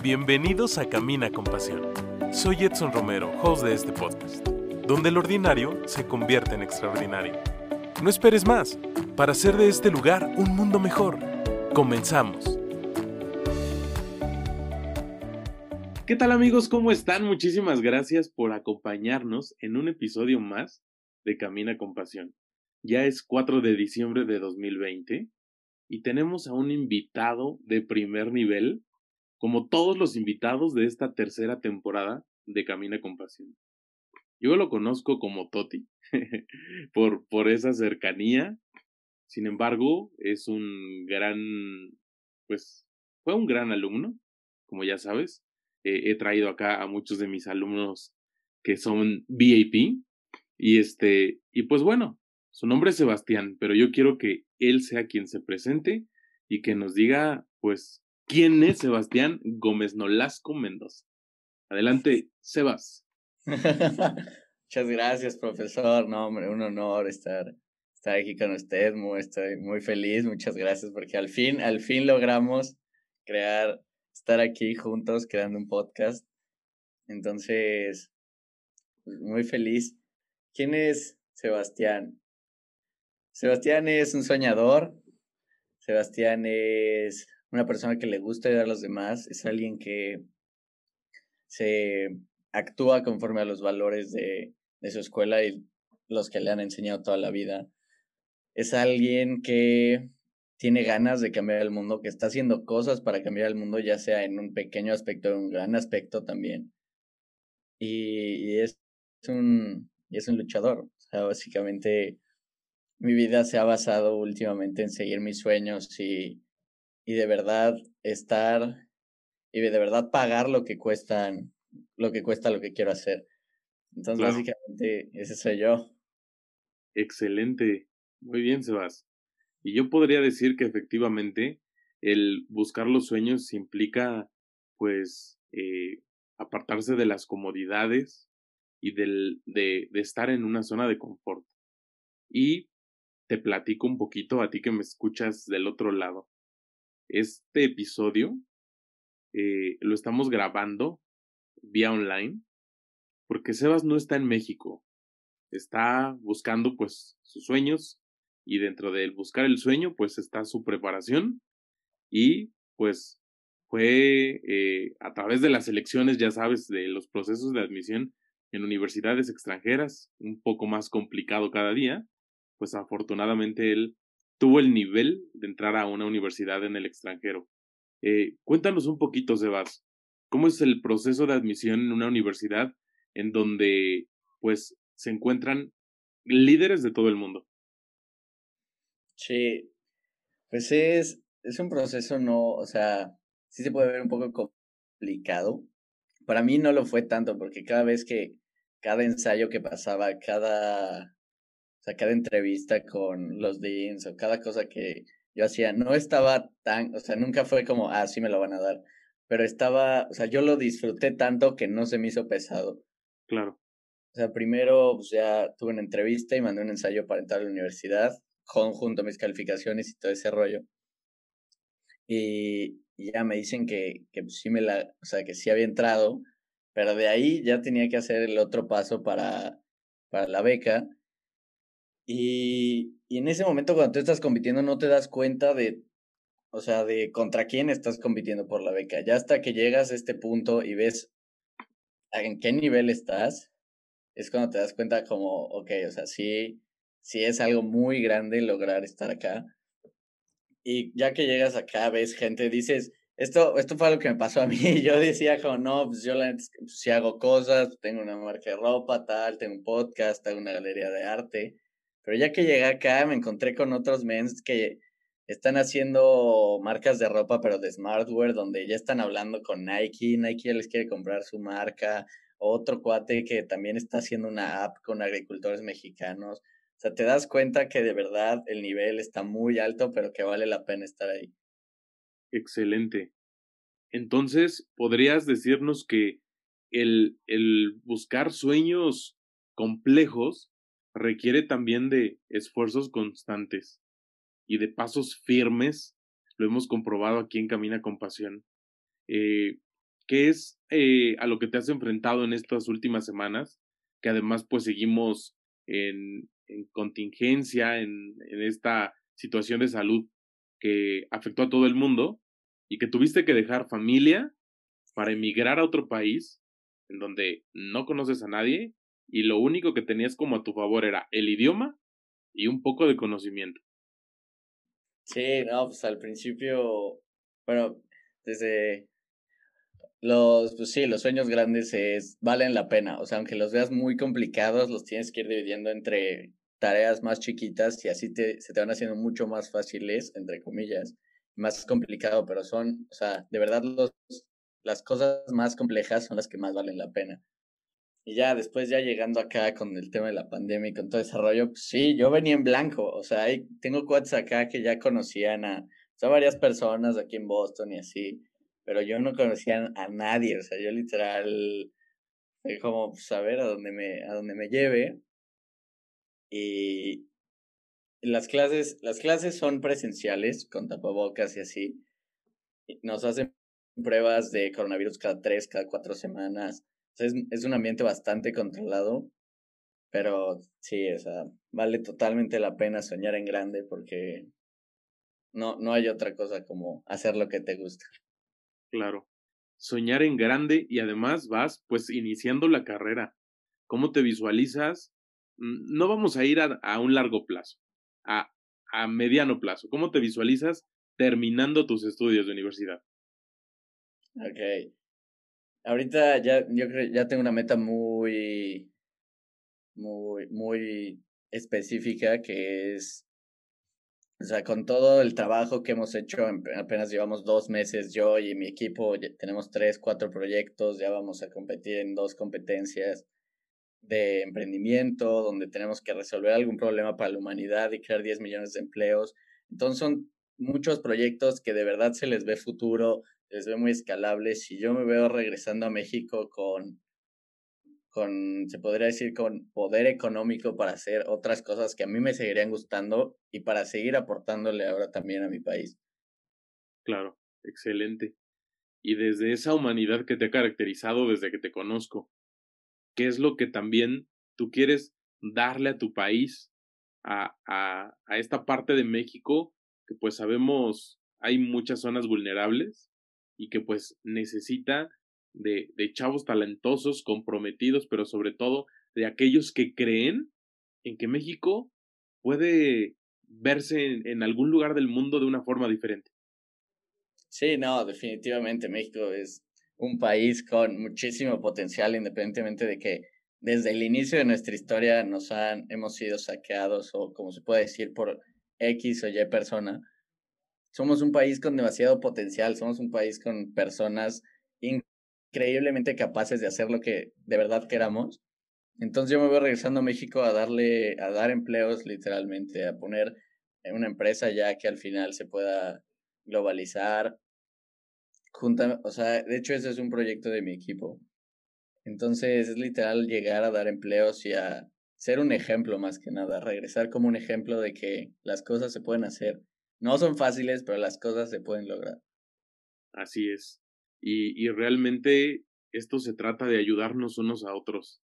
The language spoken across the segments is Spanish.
Bienvenidos a Camina con Pasión. Soy Edson Romero, host de este podcast, donde el ordinario se convierte en extraordinario. No esperes más para hacer de este lugar un mundo mejor. Comenzamos. ¿Qué tal amigos? ¿Cómo están? Muchísimas gracias por acompañarnos en un episodio más de Camina con Pasión. Ya es 4 de diciembre de 2020 y tenemos a un invitado de primer nivel como todos los invitados de esta tercera temporada de Camina con Pasión. Yo lo conozco como Toti, por, por esa cercanía. Sin embargo, es un gran, pues, fue un gran alumno, como ya sabes. he traído acá a muchos de mis alumnos que son VIP. Y este, y pues bueno, su nombre es Sebastián, pero yo quiero que él sea quien se presente y que nos diga, pues, ¿Quién es Sebastián Gómez Nolasco Mendoza? Adelante, Sebas. Muchas gracias, profesor. No, hombre, un honor estar, estar aquí con usted. Muy, estoy muy feliz. Muchas gracias porque al fin, al fin logramos crear, estar aquí juntos creando un podcast. Entonces, muy feliz. ¿Quién es Sebastián? Sebastián es un soñador. Sebastián es una persona que le gusta ayudar a los demás, es alguien que se actúa conforme a los valores de, su escuela y los que le han enseñado toda la vida. Es alguien que tiene ganas de cambiar el mundo, que está haciendo cosas para cambiar el mundo, ya sea en un pequeño aspecto o en un gran aspecto también. Y, y es, un, y es un luchador. O sea, básicamente mi vida se ha basado últimamente en seguir mis sueños y y de verdad estar y de verdad pagar lo que cuestan, lo que cuesta lo que quiero hacer. Entonces, básicamente, ese soy yo. Excelente. Muy bien, Sebas. Y yo podría decir que efectivamente el buscar los sueños implica, pues, eh, apartarse de las comodidades y del, de, de estar en una zona de confort. Y te platico un poquito a ti que me escuchas del otro lado. Este episodio eh, lo estamos grabando vía online porque Sebas no está en México. Está buscando pues sus sueños y dentro de buscar el sueño pues está su preparación y pues fue eh, a través de las elecciones, ya sabes, de los procesos de admisión en universidades extranjeras, un poco más complicado cada día, pues afortunadamente él tuvo el nivel de entrar a una universidad en el extranjero. Eh, cuéntanos un poquito, Sebas, ¿cómo es el proceso de admisión en una universidad en donde pues se encuentran líderes de todo el mundo? Sí, pues es, es un proceso no, o sea, sí se puede ver un poco complicado. Para mí no lo fue tanto porque cada vez que, cada ensayo que pasaba, cada o sea, cada entrevista con los deans o cada cosa que yo hacía, no estaba tan, o sea, nunca fue como, ah, sí me lo van a dar, pero estaba, o sea, yo lo disfruté tanto que no se me hizo pesado. Claro. O sea, primero, pues ya tuve una entrevista y mandé un ensayo para entrar a la universidad, junto a mis calificaciones y todo ese rollo. Y, ya me dicen que, que pues, sí me la, o sea, que sí había entrado, pero de ahí ya tenía que hacer el otro paso para, para la beca y, y en ese momento cuando tú estás compitiendo no te das cuenta de, o sea, de contra quién estás compitiendo por la beca. Ya hasta que llegas a este punto y ves en qué nivel estás, es cuando te das cuenta como, ok, o sea, sí, sí es algo muy grande lograr estar acá. Y ya que llegas acá, ves gente, dices, esto, esto fue lo que me pasó a mí. Yo decía como, no, pues yo pues, si hago cosas, tengo una marca de ropa, tal, tengo un podcast, tengo una galería de arte. Pero ya que llegué acá, me encontré con otros mens que están haciendo marcas de ropa, pero de smartwear, donde ya están hablando con Nike, Nike ya les quiere comprar su marca, otro cuate que también está haciendo una app con agricultores mexicanos. O sea, te das cuenta que de verdad el nivel está muy alto, pero que vale la pena estar ahí. Excelente. Entonces, ¿podrías decirnos que el, el buscar sueños complejos requiere también de esfuerzos constantes y de pasos firmes. Lo hemos comprobado aquí en Camina con Pasión. Eh, ¿qué es eh, a lo que te has enfrentado en estas últimas semanas? Que además pues seguimos en, en contingencia, en, en esta situación de salud que afectó a todo el mundo y que tuviste que dejar familia para emigrar a otro país en donde no conoces a nadie y lo único que tenías como a tu favor era el idioma y un poco de conocimiento. Sí, no, pues al principio, bueno, desde los, pues sí, los sueños grandes es, valen la pena, o sea, aunque los veas muy complicados, los tienes que ir dividiendo entre tareas más chiquitas y así te, se te van haciendo mucho más fáciles, entre comillas, más complicado, pero son, o sea, de verdad los, las cosas más complejas son las que más valen la pena. Y ya después, ya llegando acá con el tema de la pandemia y con todo ese rollo, pues sí, yo venía en blanco. O sea, hay, tengo cuates acá que ya conocían a, varias personas aquí en Boston y así, pero yo no conocía a nadie. O sea, yo literal, como saber pues, a dónde me, a dónde me lleve. Y las clases, las clases son presenciales, con tapabocas y así. Nos hacen pruebas de coronavirus cada tres, cada cuatro semanas es, es un ambiente bastante controlado, pero sí, o sea, vale totalmente la pena soñar en grande porque no, no hay otra cosa como hacer lo que te gusta. Claro, soñar en grande y además vas pues iniciando la carrera. ¿Cómo te visualizas? Mm, no vamos a ir a, a un largo plazo, a, a mediano plazo. ¿Cómo te visualizas terminando tus estudios de universidad? Ok, ahorita ya, yo creo, ya tengo una meta muy, muy, muy específica que es, o sea, con todo el trabajo que hemos hecho, apenas llevamos dos meses yo y mi equipo, tenemos tres, cuatro proyectos, ya vamos a competir en dos competencias de emprendimiento, donde tenemos que resolver algún problema para la humanidad y crear 10 millones de empleos. Entonces son muchos proyectos que de verdad se les ve futuro, les veo muy escalables y yo me veo regresando a México con, con, se podría decir, con poder económico para hacer otras cosas que a mí me seguirían gustando y para seguir aportándole ahora también a mi país. Claro, excelente. Y desde esa humanidad que te ha caracterizado desde que te conozco, ¿qué es lo que también tú quieres darle a tu país, a, a, a esta parte de México que pues sabemos hay muchas zonas vulnerables y que pues necesita de, chavos talentosos, comprometidos, pero sobre todo de aquellos que creen en que México puede verse en, en, algún lugar del mundo de una forma diferente. Sí, no, definitivamente México es un país con muchísimo potencial, independientemente de que desde el inicio de nuestra historia nos han, hemos sido saqueados o como se puede decir por X o Y persona somos un país con demasiado potencial, somos un país con personas increíblemente capaces de hacer lo que de verdad queramos. Entonces yo me voy regresando a México a darle, a dar empleos literalmente, a poner una empresa ya que al final se pueda globalizar. Junta, o sea, de hecho ese es un proyecto de mi equipo. Entonces es literal llegar a dar empleos y a ser un ejemplo más que nada, regresar como un ejemplo de que las cosas se pueden hacer no son fáciles, pero las cosas se pueden lograr. Así es. Y, y realmente esto se trata de ayudarnos unos a otros.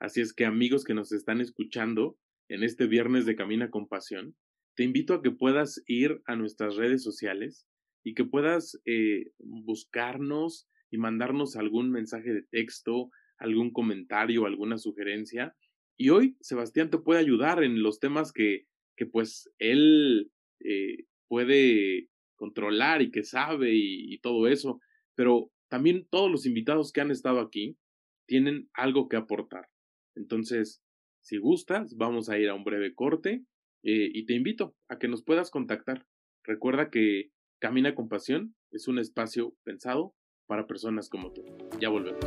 Así es que amigos que nos están escuchando en este viernes de Camina con Pasión, te invito a que puedas ir a nuestras redes sociales y que puedas eh, buscarnos y mandarnos algún mensaje de texto, algún comentario, alguna sugerencia. Y hoy Sebastián te puede ayudar en los temas que, que pues él eh, puede controlar y que sabe y, y todo eso, pero también todos los invitados que han estado aquí tienen algo que aportar. Entonces, si gustas, vamos a ir a un breve corte eh, y te invito a que nos puedas contactar. Recuerda que Camina con Pasión es un espacio pensado para personas como tú. Ya volvemos.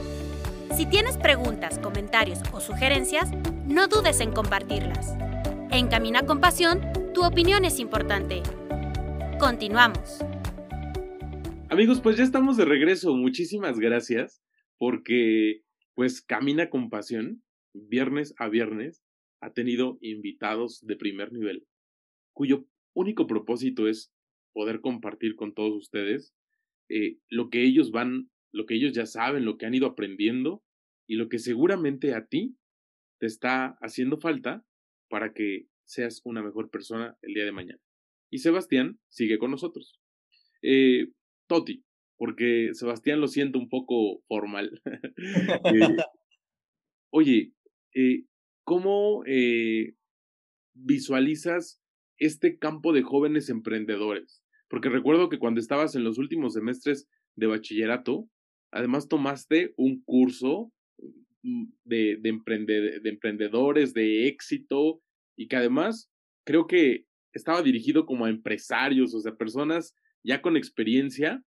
Si tienes preguntas, comentarios o sugerencias, no dudes en compartirlas. En Camina con Pasión, tu opinión es importante. Continuamos. Amigos, pues ya estamos de regreso. Muchísimas gracias porque pues Camina con Pasión, viernes a viernes, ha tenido invitados de primer nivel, cuyo único propósito es poder compartir con todos ustedes eh, lo que ellos van lo que ellos ya saben, lo que han ido aprendiendo y lo que seguramente a ti te está haciendo falta para que seas una mejor persona el día de mañana. Y Sebastián sigue con nosotros. Eh, Toti, porque Sebastián lo siento un poco formal. Eh, oye, eh, ¿cómo visualizas este campo de jóvenes emprendedores? Porque recuerdo que cuando estabas en los últimos semestres de bachillerato, además tomaste un curso mm, de, de, de emprendedores, de éxito, y que además creo que estaba dirigido como a empresarios, o sea, personas ya con experiencia,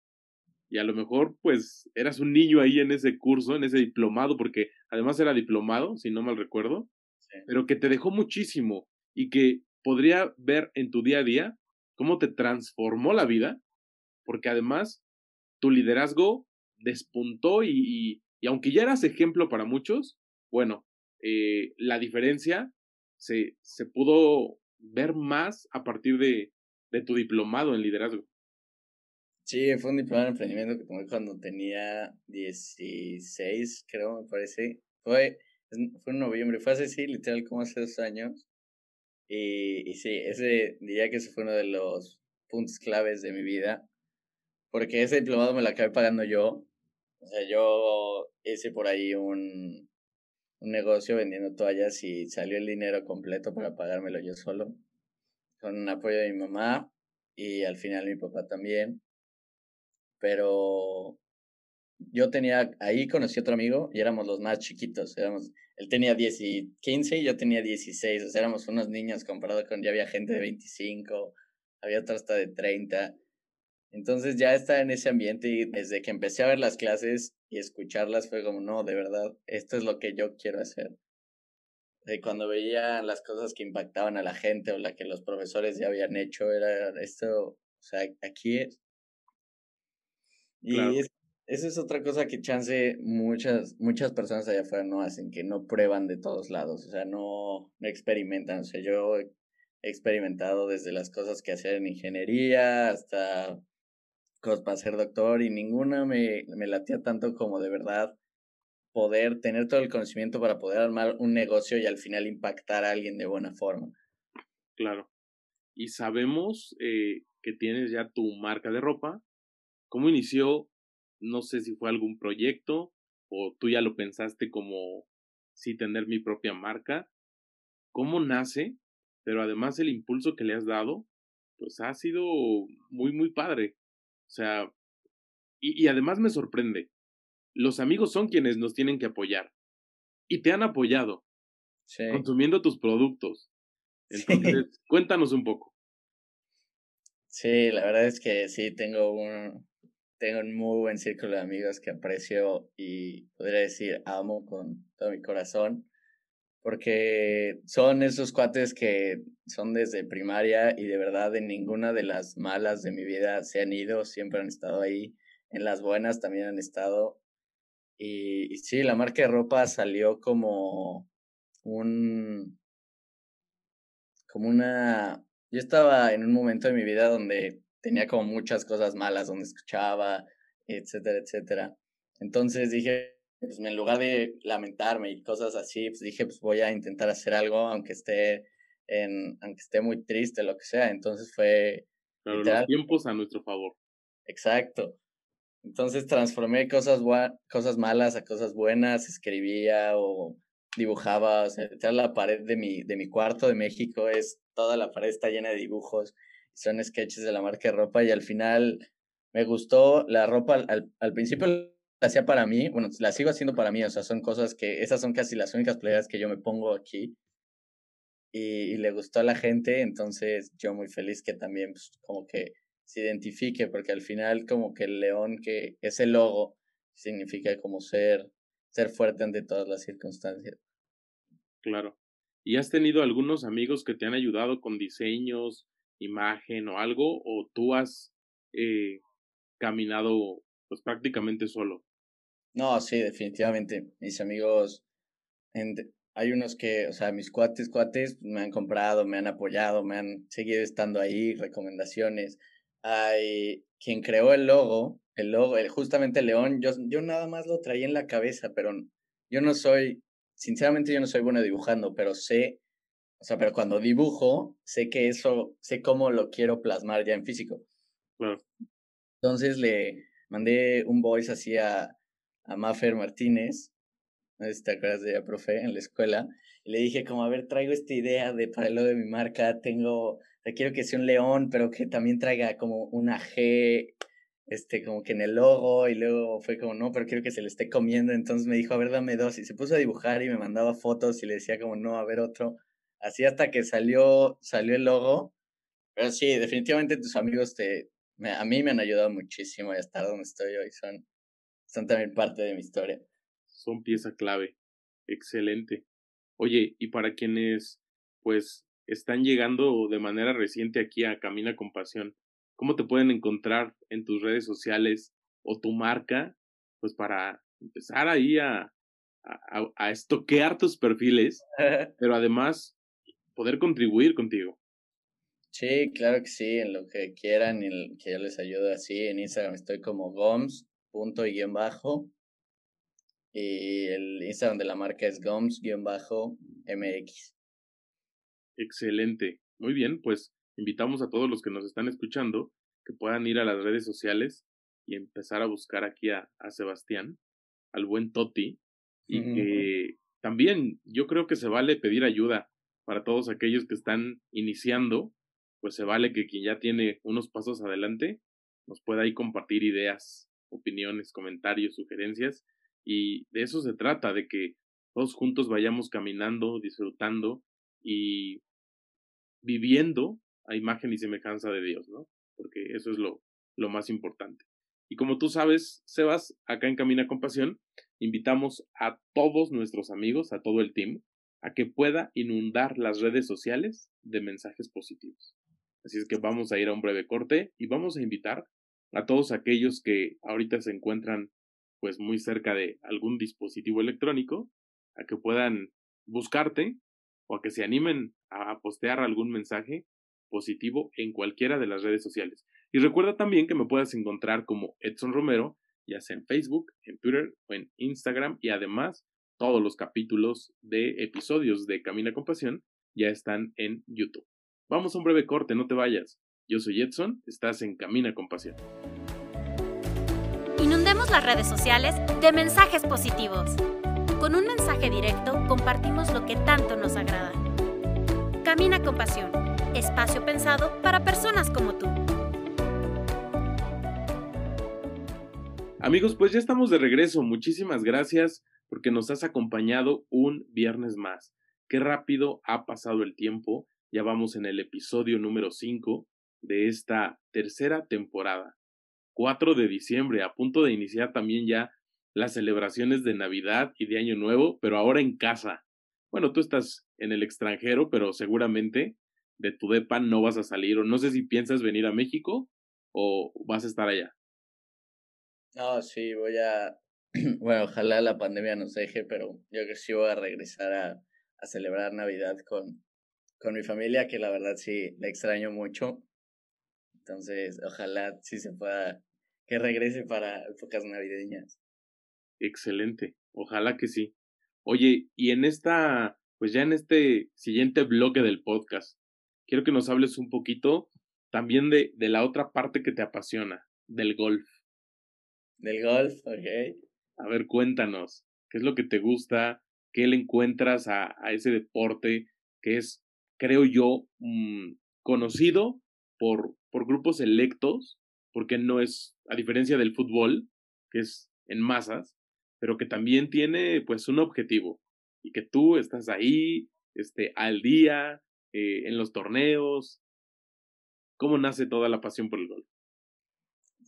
y a lo mejor pues eras un niño ahí en ese curso, en ese diplomado, porque además era diplomado, si no mal recuerdo, pero que te dejó muchísimo y que podría ver en tu día a día cómo te transformó la vida, porque además tu liderazgo despuntó y, y, aunque ya eras ejemplo para muchos, bueno, eh, la diferencia se, se pudo ver más a partir de, de tu diplomado en liderazgo. Sí, fue un diplomado en emprendimiento que tomé cuando tenía 16, creo, me parece. Fue, fue en noviembre, fue hace, sí, literal, como hace dos años. Y, y sí, ese diría que ese fue uno de los puntos claves de mi vida. Porque ese diplomado me lo acabé pagando yo. O sea, yo hice por ahí un, un negocio vendiendo toallas y salió el dinero completo para pagármelo yo solo. Con apoyo de mi mamá y al final mi papá también. Pero yo tenía, ahí conocí a otro amigo y éramos los más chiquitos. Éramos, él tenía 10 y 15 y yo tenía 16. O sea, éramos unos niños comparado con, ya había gente de 25, había otra hasta de 30. Entonces ya estaba en ese ambiente y desde que empecé a ver las clases y escucharlas fue como, no, de verdad, esto es lo que yo quiero hacer. De cuando veía las cosas que impactaban a la gente o la que los profesores ya habían hecho, era esto, o sea, aquí es. Y esa es otra cosa que chance muchas, muchas personas allá afuera no hacen, que no prueban de todos lados, o sea, no, no experimentan. O sea, yo he experimentado desde las cosas que hacer en ingeniería hasta para ser doctor y ninguna me, me latía tanto como de verdad poder tener todo el conocimiento para poder armar un negocio y al final impactar a alguien de buena forma. Claro. Y sabemos eh, que tienes ya tu marca de ropa. ¿Cómo inició? No sé si fue algún proyecto o tú ya lo pensaste como sí tener mi propia marca. ¿Cómo nace? Pero además el impulso que le has dado, pues ha sido muy, muy padre. O sea, y, y además me sorprende, los amigos son quienes nos tienen que apoyar. Y te han apoyado. Consumiendo tus productos. Entonces, cuéntanos un poco. Sí, la verdad es que sí, tengo un, tengo un muy buen círculo de amigos que aprecio y podría decir amo con todo mi corazón porque son esos cuates que son desde primaria y de verdad en ninguna de las malas de mi vida se han ido, siempre han estado ahí, en las buenas también han estado. Y, sí, la marca de ropa salió como un, como una, yo estaba en un momento de mi vida donde tenía como muchas cosas malas, donde escuchaba, etcétera, etcétera. Entonces dije, pues en lugar de lamentarme y cosas así, pues dije, pues voy a intentar hacer algo, aunque esté en, aunque esté muy triste, lo que sea. Entonces fue... Pero los tiempos a nuestro favor. Exacto. Entonces transformé cosas, cosas malas a cosas buenas, escribía o dibujaba, o sea, la pared de mi, de mi cuarto de México es, toda la pared está llena de dibujos, son sketches de la marca de ropa y al final me gustó la ropa, al, al principio la hacía para mí, bueno, la sigo haciendo para mí, o sea, son cosas que, esas son casi las únicas playeras que yo me pongo aquí. Y, le gustó a la gente, entonces yo muy feliz que también pues, como que se identifique, porque al final como que el león, que ese logo, significa como ser, ser fuerte ante todas las circunstancias. Claro. ¿Y has tenido algunos amigos que te han ayudado con diseños, imagen o algo? ¿O tú has eh, caminado pues prácticamente solo? No, sí, definitivamente. Mis amigos, hay unos que, o sea, mis cuates, cuates, me han comprado, me han apoyado, me han seguido estando ahí, recomendaciones. Hay quien creó el logo, el logo, el, justamente el león, yo, yo nada más lo traía en la cabeza, pero yo no soy, sinceramente yo no soy bueno dibujando, pero sé, o sea, pero cuando dibujo, sé que eso, sé cómo lo quiero plasmar ya en físico. Claro. Entonces le mandé un voice así a, a Maffer Martínez, no sé si te acuerdas de ella, profe, en la escuela, y le dije como, a ver, traigo esta idea de para lo de mi marca, tengo, quiero que sea un león, pero que también traiga como una G, este, como que en el logo, y luego fue como, no, pero quiero que se le esté comiendo, entonces me dijo, a ver, dame dos, y se puso a dibujar y me mandaba fotos y le decía como, no, a ver otro, así hasta que salió, salió el logo, pero sí, definitivamente tus amigos te, a mí me han ayudado muchísimo a estar donde estoy hoy, son, son también parte de mi historia. Son pieza clave, excelente. Oye, y para quienes, pues, están llegando de manera reciente aquí a Camina con Pasión, ¿Cómo te pueden encontrar en tus redes sociales o tu marca? Pues para empezar ahí a, a, a estoquear tus perfiles, pero además poder contribuir contigo. Sí, claro que sí, en lo que quieran, que yo les ayude así. En Instagram estoy como goms, punto y guion bajo. Y el Instagram de la marca es goms, guion bajo, mx. Excelente. Muy bien, pues invitamos a todos los que nos están escuchando que puedan ir a las redes sociales y empezar a buscar aquí a, a Sebastián, al buen Toti, y que también yo creo que se vale pedir ayuda para todos aquellos que están iniciando, pues se vale que quien ya tiene unos pasos adelante nos pueda ahí compartir ideas, opiniones, comentarios, sugerencias, y de eso se trata, de que todos juntos vayamos caminando, disfrutando y viviendo a imagen y semejanza de Dios, ¿no? Porque eso es lo, más importante. Y como tú sabes, Sebas, acá en Camina con Pasión, invitamos a todos nuestros amigos, a todo el team, a que pueda inundar las redes sociales de mensajes positivos. Así es que vamos a ir a un breve corte y vamos a invitar a todos aquellos que ahorita se encuentran pues muy cerca de algún dispositivo electrónico, a que puedan buscarte o a que se animen a postear algún mensaje positivo en cualquiera de las redes sociales. Y recuerda también que me puedes encontrar como Edson Romero, ya sea en Facebook, en Twitter o en Instagram y además todos los capítulos de episodios de Camina con Pasión ya están en YouTube. Vamos a un breve corte, no te vayas. Yo soy Edson, estás en Camina con Pasión. Inundemos las redes sociales de mensajes positivos. Con un mensaje directo compartimos lo que tanto nos agrada. Camina con Pasión espacio pensado para personas como tú. Amigos, pues ya estamos de regreso. Muchísimas gracias porque nos has acompañado un viernes más. Qué rápido ha pasado el tiempo. Ya vamos en el episodio número 5 de esta tercera temporada. 4 de diciembre, a punto de iniciar también ya las celebraciones de Navidad y de Año Nuevo, pero ahora en casa. Bueno, tú estás en el extranjero, pero seguramente de tu depa no vas a salir o no sé si piensas venir a México o vas a estar allá. No, sí, voy a, bueno, ojalá la pandemia nos deje, pero yo creo que sí voy a regresar a, a celebrar Navidad con, con mi familia, que la verdad sí la extraño mucho. Entonces, ojalá sí se pueda, que regrese para épocas navideñas. Excelente, ojalá que sí. Oye, y en esta, pues ya en este siguiente bloque del podcast, quiero que nos hables un poquito también de, de la otra parte que te apasiona, del golf. Del golf, ok. A ver, cuéntanos, ¿qué es lo que te gusta? ¿Qué le encuentras a, a ese deporte que es, creo yo, mm, conocido por, por grupos electos, porque no es, a diferencia del fútbol, que es en masas, pero que también tiene pues un objetivo y que tú estás ahí, este, al día, eh, en los torneos? ¿Cómo nace toda la pasión por el golf?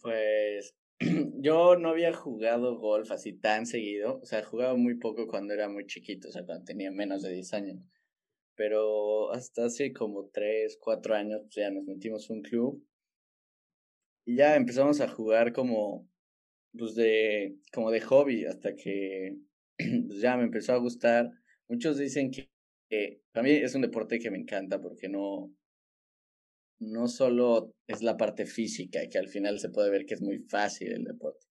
Pues yo no había jugado golf así tan seguido, o sea, jugaba muy poco cuando era muy chiquito, o sea, cuando tenía menos de 10 años. Pero hasta hace como 3, 4 años pues, ya nos metimos un club y ya empezamos a jugar como pues de como de hobby hasta que pues, ya me empezó a gustar. Muchos dicen que para mí es un deporte que me encanta porque no, no solo es la parte física, que al final se puede ver que es muy fácil el deporte,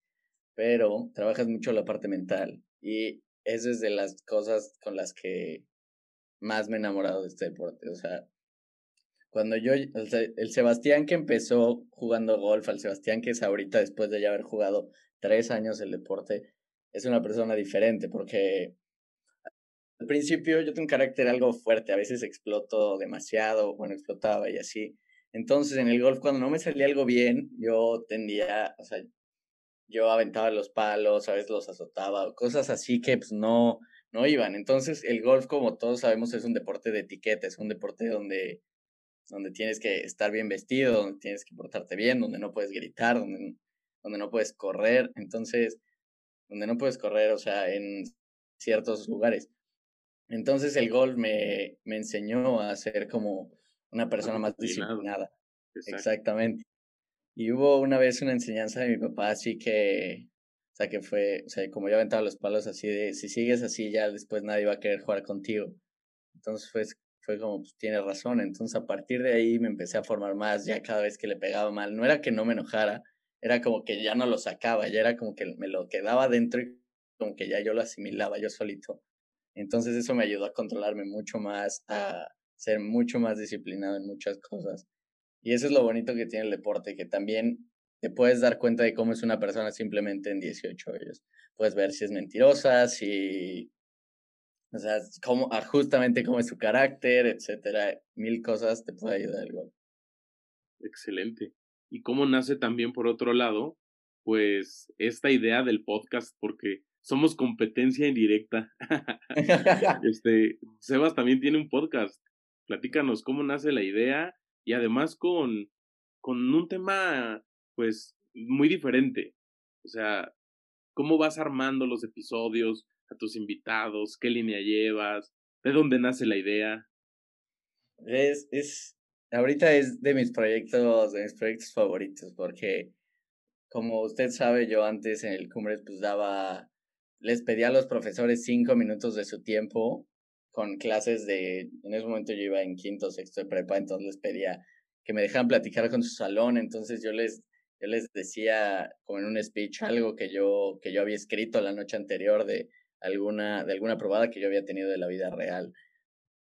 pero trabajas mucho la parte mental y es de las cosas con las que más me he enamorado de este deporte. O sea, cuando yo, el Sebastián que empezó jugando golf, al Sebastián que es ahorita después de ya haber jugado tres años el deporte, es una persona diferente porque al principio yo tengo un carácter algo fuerte, a veces exploto demasiado, bueno, explotaba y así. Entonces en el golf cuando no me salía algo bien, yo tendía, o sea, yo aventaba los palos, a veces los azotaba, cosas así que pues no, no iban. Entonces el golf, como todos sabemos, es un deporte de etiqueta, es un deporte donde, donde tienes que estar bien vestido, donde tienes que portarte bien, donde no puedes gritar, donde, donde no puedes correr. Entonces, donde no puedes correr, o sea, en ciertos lugares. Entonces el golf me, me enseñó a ser como una persona más disciplinada. Exactamente. Y hubo una vez una enseñanza de mi papá así que, o sea, que fue, o sea, como yo aventaba los palos así de, si sigues así ya después nadie va a querer jugar contigo. Entonces fue, fue como, pues tienes razón. Entonces a partir de ahí me empecé a formar más, ya cada vez que le pegaba mal. No era que no me enojara, era como que ya no lo sacaba, ya era como que me lo quedaba dentro y como que ya yo lo asimilaba yo solito. Entonces eso me ayudó a controlarme mucho más, a ser mucho más disciplinado en muchas cosas. Y eso es lo bonito que tiene el deporte, que también te puedes dar cuenta de cómo es una persona simplemente en 18 años. Puedes ver si es mentirosa, si... O sea, cómo, ah, justamente cómo es su carácter, etcétera. Mil cosas te puede ayudar el gol. Excelente. Y cómo nace también, por otro lado, pues esta idea del podcast, porque somos competencia indirecta. este, Sebas también tiene un podcast. Platícanos cómo nace la idea y además con, con un tema, pues, muy diferente. O sea, cómo vas armando los episodios, a tus invitados, qué línea llevas, de dónde nace la idea. Es, es, ahorita es de mis proyectos, de mis proyectos favoritos, porque como usted sabe, yo antes en el Cumbres pues daba, les pedía a los profesores cinco minutos de su tiempo con clases de, en ese momento yo iba en quinto, sexto de prepa, entonces les pedía que me dejaran platicar con su salón, entonces yo les, yo les decía como en un speech algo que yo, que yo había escrito la noche anterior de alguna, de alguna probada que yo había tenido de la vida real,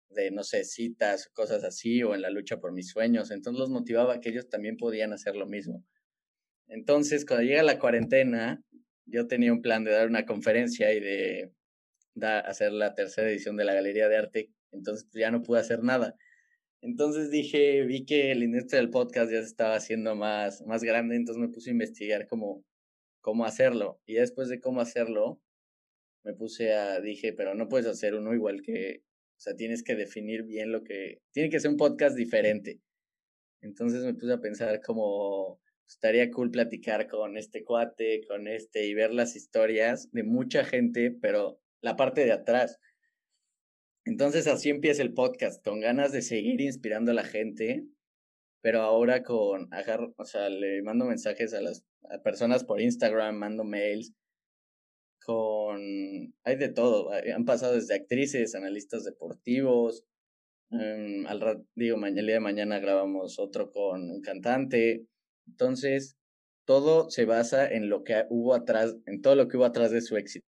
de, no sé, citas, cosas así, o en la lucha por mis sueños, entonces los motivaba que ellos también podían hacer lo mismo. Entonces, cuando llega la cuarentena, yo tenía un plan de dar una conferencia y de hacer la tercera edición de la Galería de Arte, entonces ya no pude hacer nada. Entonces dije, vi que el industria del podcast ya se estaba haciendo más, más grande, entonces me puse a investigar cómo, cómo hacerlo. Y después de cómo hacerlo, me puse a, dije, pero no puedes hacer uno igual que, o sea, tienes que definir bien lo que, tiene que ser un podcast diferente. Entonces me puse a pensar como, estaría cool platicar con este cuate, con este, y ver las historias de mucha gente, pero la parte de atrás. Entonces así empieza el podcast, con ganas de seguir inspirando a la gente, pero ahora con, o sea, le mando mensajes a las personas por Instagram, mando mails, con, hay de todo, han pasado desde actrices, analistas deportivos, em, al digo, mañana, el día de mañana grabamos otro con un cantante, entonces todo se basa en lo que hubo atrás, en todo lo que hubo atrás de su éxito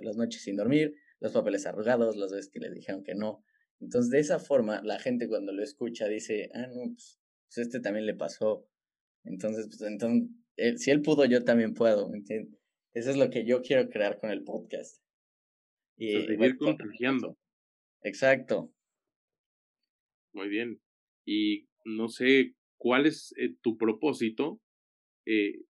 las noches sin dormir, los papeles arrugados, las veces que le dijeron que no. Entonces, de esa forma, la gente cuando lo escucha dice, ah, no, pues, pues este también le pasó. Entonces, pues, entonces, si él pudo, yo también puedo, ¿me entiendes? Eso es lo que yo quiero crear con el podcast. Y seguir contagiando. Exacto. Muy bien. Y no sé, ¿cuál es eh, tu propósito eh,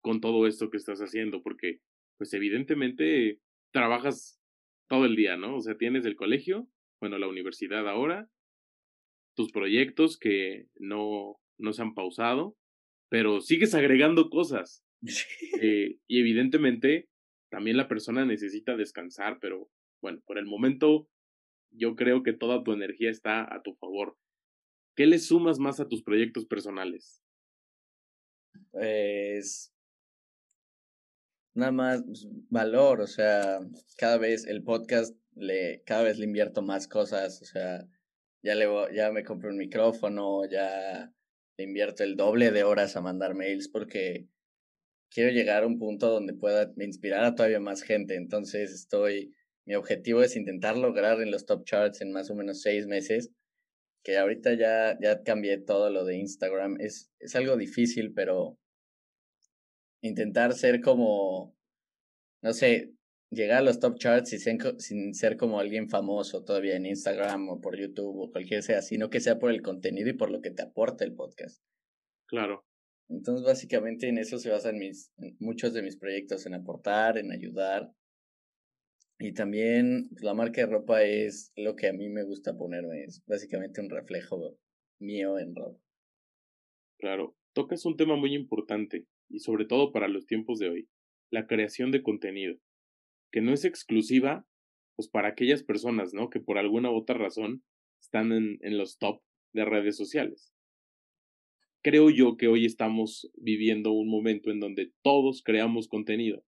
con todo esto que estás haciendo? Porque, pues evidentemente, trabajas todo el día, ¿no? O sea, tienes el colegio, bueno, la universidad ahora, tus proyectos que no, no se han pausado, pero sigues agregando cosas. Eh, y evidentemente también la persona necesita descansar, pero bueno, por el momento yo creo que toda tu energía está a tu favor. ¿Qué le sumas más a tus proyectos personales? Pues nada más pues, valor, o sea, cada vez el podcast le, cada vez le invierto más cosas, o sea, ya le ya me compré un micrófono, ya le invierto el doble de horas a mandar mails porque quiero llegar a un punto donde pueda inspirar a todavía más gente. Entonces estoy, mi objetivo es intentar lograr en los top charts en más o menos seis meses, que ahorita ya, ya cambié todo lo de Instagram. Es, es algo difícil, pero intentar ser como, no sé, llegar a los top charts sin, sin ser como alguien famoso todavía en Instagram o por YouTube o cualquier sea, sino que sea por el contenido y por lo que te aporta el podcast. Claro. Entonces, básicamente en eso se basan mis, muchos de mis proyectos, en aportar, en ayudar. Y también pues, la marca de ropa es lo que a mí me gusta ponerme, es básicamente un reflejo mío en ropa. Claro, tocas un tema muy importante y sobre todo para los tiempos de hoy, la creación de contenido, que no es exclusiva pues para aquellas personas, ¿no? Que por alguna otra razón están en los top de redes sociales creo yo que hoy estamos viviendo un momento en donde todos creamos contenido.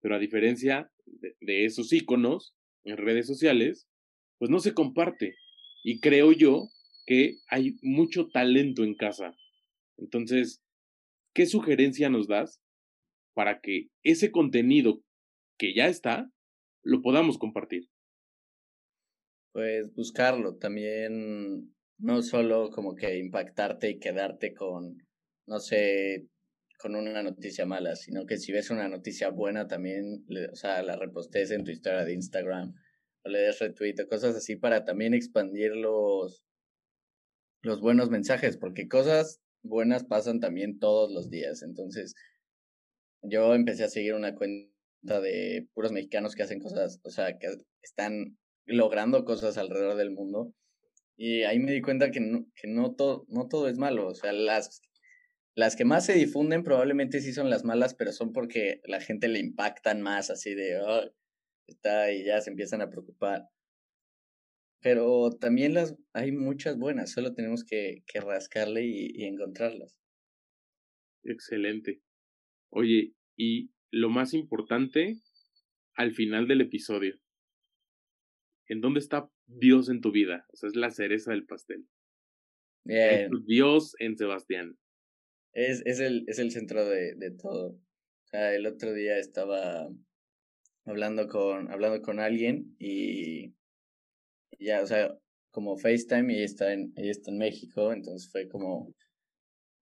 Pero a diferencia de, esos iconos en redes sociales, pues no se comparte. Y creo yo que hay mucho talento en casa. Entonces, ¿qué sugerencia nos das para que ese contenido que ya está, lo podamos compartir? Pues buscarlo. También no solo como que impactarte y quedarte con, no sé, con una noticia mala, sino que si ves una noticia buena también, o sea, la repostes en tu historia de Instagram o le des retweet o cosas así para también expandir los, los buenos mensajes, porque cosas buenas pasan también todos los días. Entonces, yo empecé a seguir una cuenta de puros mexicanos que hacen cosas, o sea, que están logrando cosas alrededor del mundo y ahí me di cuenta que no, que no, todo, no todo es malo. O sea, las, las que más se difunden probablemente sí son las malas, pero son porque la gente le impactan más, así de, oh, está y ya se empiezan a preocupar. Pero también las hay muchas buenas, solo tenemos que, que rascarle y, y encontrarlas. Excelente. Oye, y lo más importante, al final del episodio, ¿en dónde está Dios en tu vida. O sea, es la cereza del pastel. Bien. Dios en Sebastián. Es, es, el, es el centro de, de todo. O sea, el otro día estaba hablando con, hablando con alguien y ya, o sea, como FaceTime y está en, ella está en México, entonces fue como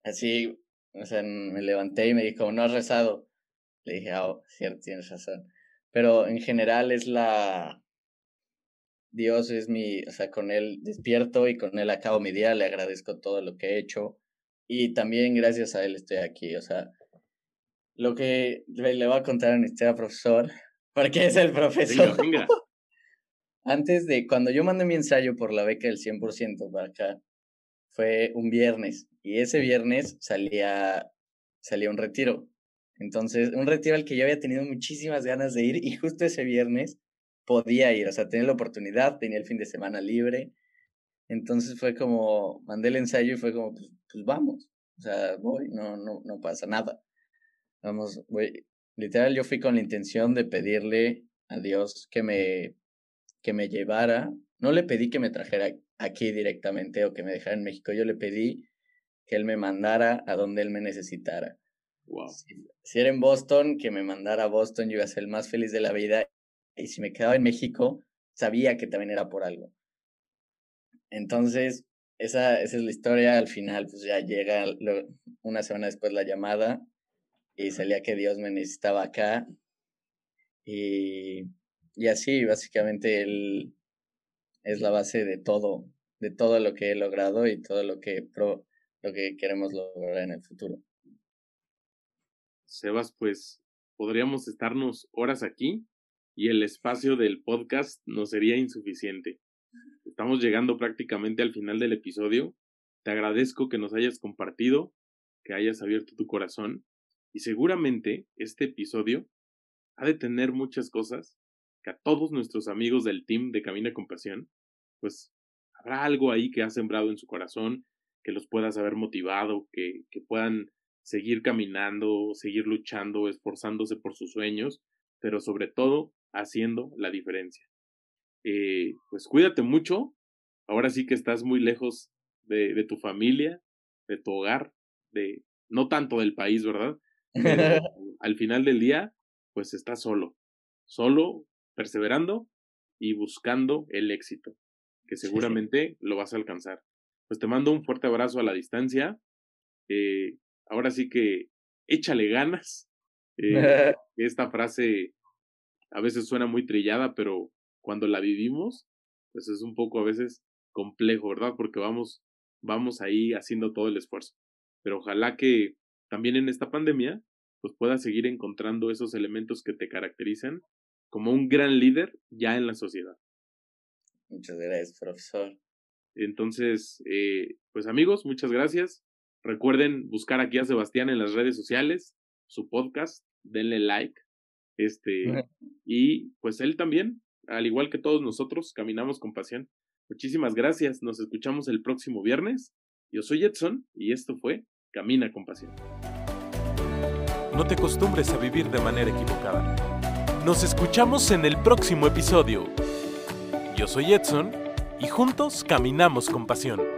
así, o sea, me levanté y me dijo, no has rezado. Le dije, ah, oh, cierto, tienes razón. Pero en general es la, Dios es mi, o sea, con Él despierto y con Él acabo mi día, le agradezco todo lo que he hecho y también gracias a Él estoy aquí, o sea, lo que le voy a contar a mi profesor, porque es el profesor. Antes de, cuando yo mandé mi ensayo por la beca del 100% para acá, fue un viernes y ese viernes salía, salía un retiro. Entonces, un retiro al que yo había tenido muchísimas ganas de ir y justo ese viernes podía ir, o sea, tenía la oportunidad, tenía el fin de semana libre. Entonces fue como, mandé el ensayo y fue como, pues, pues vamos, o sea, voy, no, no, no pasa nada. Vamos, voy. Literal, yo fui con la intención de pedirle a Dios que me, que me llevara. No le pedí que me trajera aquí directamente o que me dejara en México, yo le pedí que Él me mandara a donde Él me necesitara. Wow. Si, si, era en Boston, que me mandara a Boston, yo iba a ser el más feliz de la vida y si me quedaba en México, sabía que también era por algo. Entonces, esa, esa es la historia. Al final, pues ya llega una semana después la llamada y salía que Dios me necesitaba acá. Y, y así, básicamente, él es la base de todo, de todo lo que he logrado y todo lo que, pro, lo que queremos lograr en el futuro. Sebas, pues podríamos estarnos horas aquí, y el espacio del podcast no sería insuficiente. Estamos llegando prácticamente al final del episodio. Te agradezco que nos hayas compartido, que hayas abierto tu corazón y seguramente este episodio ha de tener muchas cosas que a todos nuestros amigos del team de Camina con Pasión, pues habrá algo ahí que ha sembrado en su corazón, que los puedas haber motivado, que, que puedan seguir caminando, seguir luchando, esforzándose por sus sueños, pero sobre todo haciendo la diferencia. Eh, pues cuídate mucho. Ahora sí que estás muy lejos de, de tu familia, de tu hogar, de no tanto del país, ¿verdad? al final del día, pues estás solo, solo, perseverando y buscando el éxito, que seguramente lo vas a alcanzar. Pues te mando un fuerte abrazo a la distancia. Eh, ahora sí que échale ganas. Eh, esta frase a veces suena muy trillada, pero cuando la vivimos, pues es un poco a veces complejo, ¿verdad? Porque vamos, vamos ahí haciendo todo el esfuerzo. Pero ojalá que también en esta pandemia, pues puedas seguir encontrando esos elementos que te caracterizan como un gran líder ya en la sociedad. Muchas gracias, profesor. Entonces, eh, pues amigos, muchas gracias. Recuerden buscar aquí a Sebastián en las redes sociales, su podcast, denle like. Este, y pues él también, al igual que todos nosotros, caminamos con pasión. Muchísimas gracias. Nos escuchamos el próximo viernes. Yo soy Edson y esto fue Camina con pasión. No te acostumbres a vivir de manera equivocada. Nos escuchamos en el próximo episodio. Yo soy Edson y juntos caminamos con pasión.